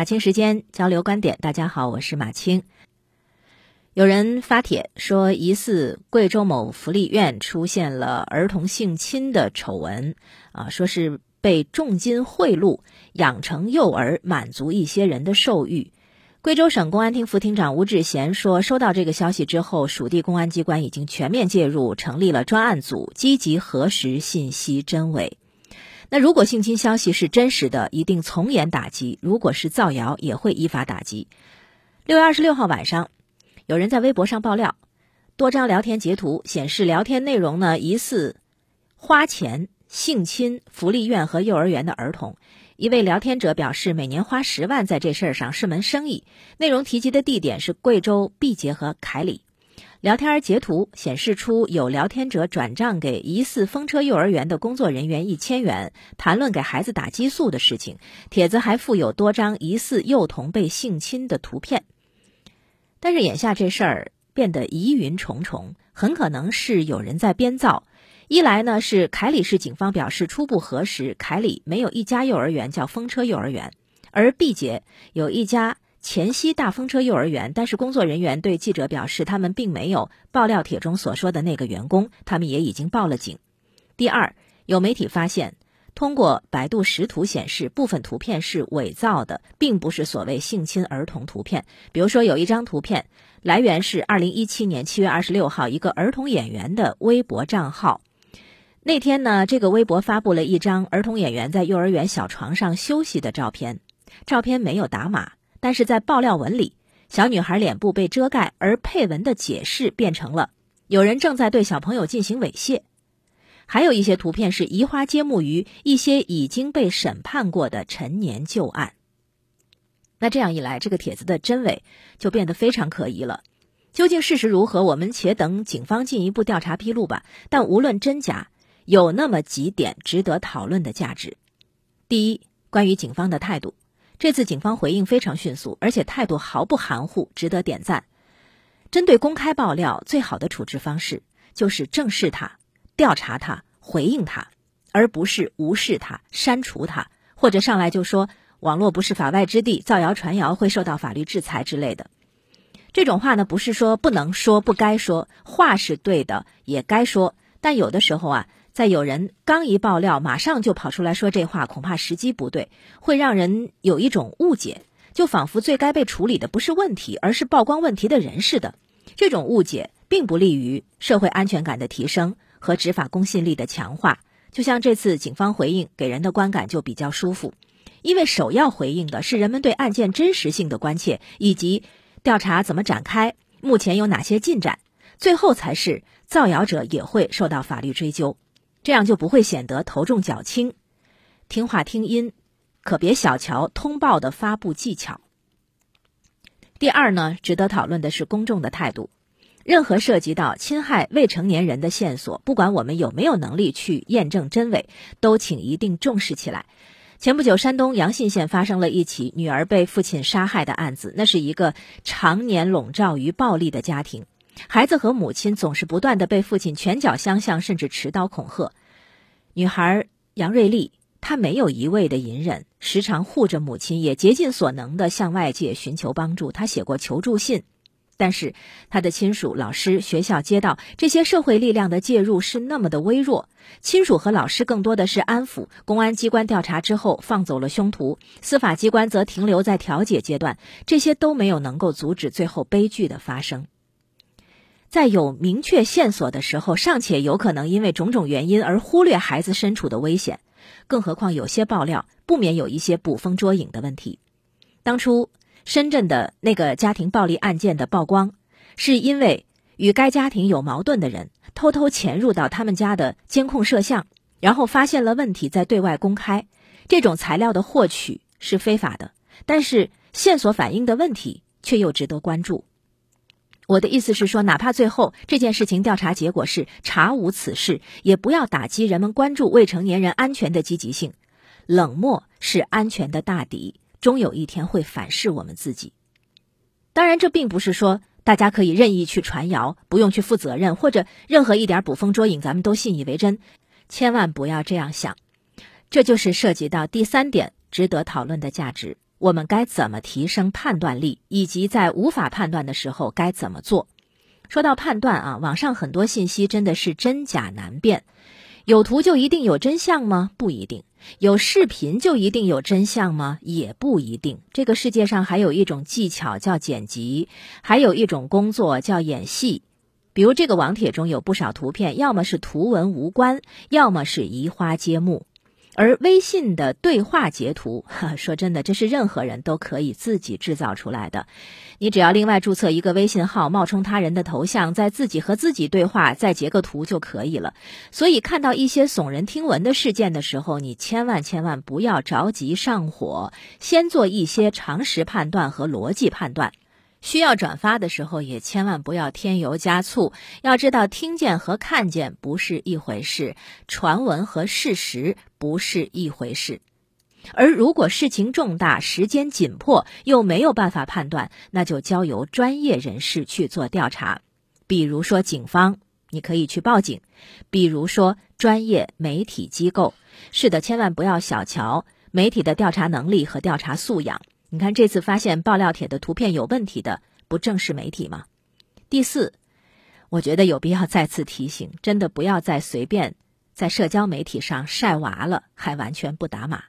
马青时间交流观点，大家好，我是马青。有人发帖说，疑似贵州某福利院出现了儿童性侵的丑闻，啊，说是被重金贿赂养成幼儿，满足一些人的兽欲。贵州省公安厅副厅长吴志贤说，收到这个消息之后，属地公安机关已经全面介入，成立了专案组，积极核实信息真伪。那如果性侵消息是真实的，一定从严打击；如果是造谣，也会依法打击。六月二十六号晚上，有人在微博上爆料，多张聊天截图显示，聊天内容呢疑似花钱性侵福利院和幼儿园的儿童。一位聊天者表示，每年花十万在这事儿上是门生意。内容提及的地点是贵州毕节和凯里。聊天截图显示出有聊天者转账给疑似风车幼儿园的工作人员一千元，谈论给孩子打激素的事情。帖子还附有多张疑似幼童被性侵的图片。但是眼下这事儿变得疑云重重，很可能是有人在编造。一来呢是凯里市警方表示初步核实，凯里没有一家幼儿园叫风车幼儿园，而毕节有一家。黔西大风车幼儿园，但是工作人员对记者表示，他们并没有爆料帖中所说的那个员工，他们也已经报了警。第二，有媒体发现，通过百度识图显示，部分图片是伪造的，并不是所谓性侵儿童图片。比如说，有一张图片来源是二零一七年七月二十六号一个儿童演员的微博账号，那天呢，这个微博发布了一张儿童演员在幼儿园小床上休息的照片，照片没有打码。但是在爆料文里，小女孩脸部被遮盖，而配文的解释变成了有人正在对小朋友进行猥亵。还有一些图片是移花接木于一些已经被审判过的陈年旧案。那这样一来，这个帖子的真伪就变得非常可疑了。究竟事实如何？我们且等警方进一步调查披露吧。但无论真假，有那么几点值得讨论的价值。第一，关于警方的态度。这次警方回应非常迅速，而且态度毫不含糊，值得点赞。针对公开爆料，最好的处置方式就是正视它、调查它、回应它，而不是无视它、删除它，或者上来就说网络不是法外之地，造谣传谣会受到法律制裁之类的。这种话呢，不是说不能说、不该说，话是对的，也该说，但有的时候啊。在有人刚一爆料，马上就跑出来说这话，恐怕时机不对，会让人有一种误解，就仿佛最该被处理的不是问题，而是曝光问题的人似的。这种误解并不利于社会安全感的提升和执法公信力的强化。就像这次警方回应给人的观感就比较舒服，因为首要回应的是人们对案件真实性的关切，以及调查怎么展开，目前有哪些进展，最后才是造谣者也会受到法律追究。这样就不会显得头重脚轻，听话听音，可别小瞧通报的发布技巧。第二呢，值得讨论的是公众的态度。任何涉及到侵害未成年人的线索，不管我们有没有能力去验证真伪，都请一定重视起来。前不久，山东阳信县发生了一起女儿被父亲杀害的案子，那是一个常年笼罩于暴力的家庭。孩子和母亲总是不断的被父亲拳脚相向，甚至持刀恐吓。女孩杨瑞丽，她没有一味的隐忍，时常护着母亲，也竭尽所能的向外界寻求帮助。她写过求助信，但是她的亲属、老师、学校、街道这些社会力量的介入是那么的微弱。亲属和老师更多的是安抚，公安机关调查之后放走了凶徒，司法机关则停留在调解阶段，这些都没有能够阻止最后悲剧的发生。在有明确线索的时候，尚且有可能因为种种原因而忽略孩子身处的危险，更何况有些爆料不免有一些捕风捉影的问题。当初深圳的那个家庭暴力案件的曝光，是因为与该家庭有矛盾的人偷偷潜入到他们家的监控摄像，然后发现了问题，在对外公开。这种材料的获取是非法的，但是线索反映的问题却又值得关注。我的意思是说，哪怕最后这件事情调查结果是查无此事，也不要打击人们关注未成年人安全的积极性。冷漠是安全的大敌，终有一天会反噬我们自己。当然，这并不是说大家可以任意去传谣，不用去负责任，或者任何一点捕风捉影，咱们都信以为真。千万不要这样想。这就是涉及到第三点值得讨论的价值：我们该怎么提升判断力，以及在无法判断的时候该怎么做。说到判断啊，网上很多信息真的是真假难辨。有图就一定有真相吗？不一定。有视频就一定有真相吗？也不一定。这个世界上还有一种技巧叫剪辑，还有一种工作叫演戏。比如这个网帖中有不少图片，要么是图文无关，要么是移花接木。而微信的对话截图，哈 说真的，这是任何人都可以自己制造出来的。你只要另外注册一个微信号，冒充他人的头像，在自己和自己对话，再截个图就可以了。所以，看到一些耸人听闻的事件的时候，你千万千万不要着急上火，先做一些常识判断和逻辑判断。需要转发的时候，也千万不要添油加醋。要知道，听见和看见不是一回事，传闻和事实不是一回事。而如果事情重大、时间紧迫，又没有办法判断，那就交由专业人士去做调查。比如说警方，你可以去报警；比如说专业媒体机构，是的，千万不要小瞧媒体的调查能力和调查素养。你看，这次发现爆料帖的图片有问题的，不正是媒体吗？第四，我觉得有必要再次提醒，真的不要再随便在社交媒体上晒娃了，还完全不打码。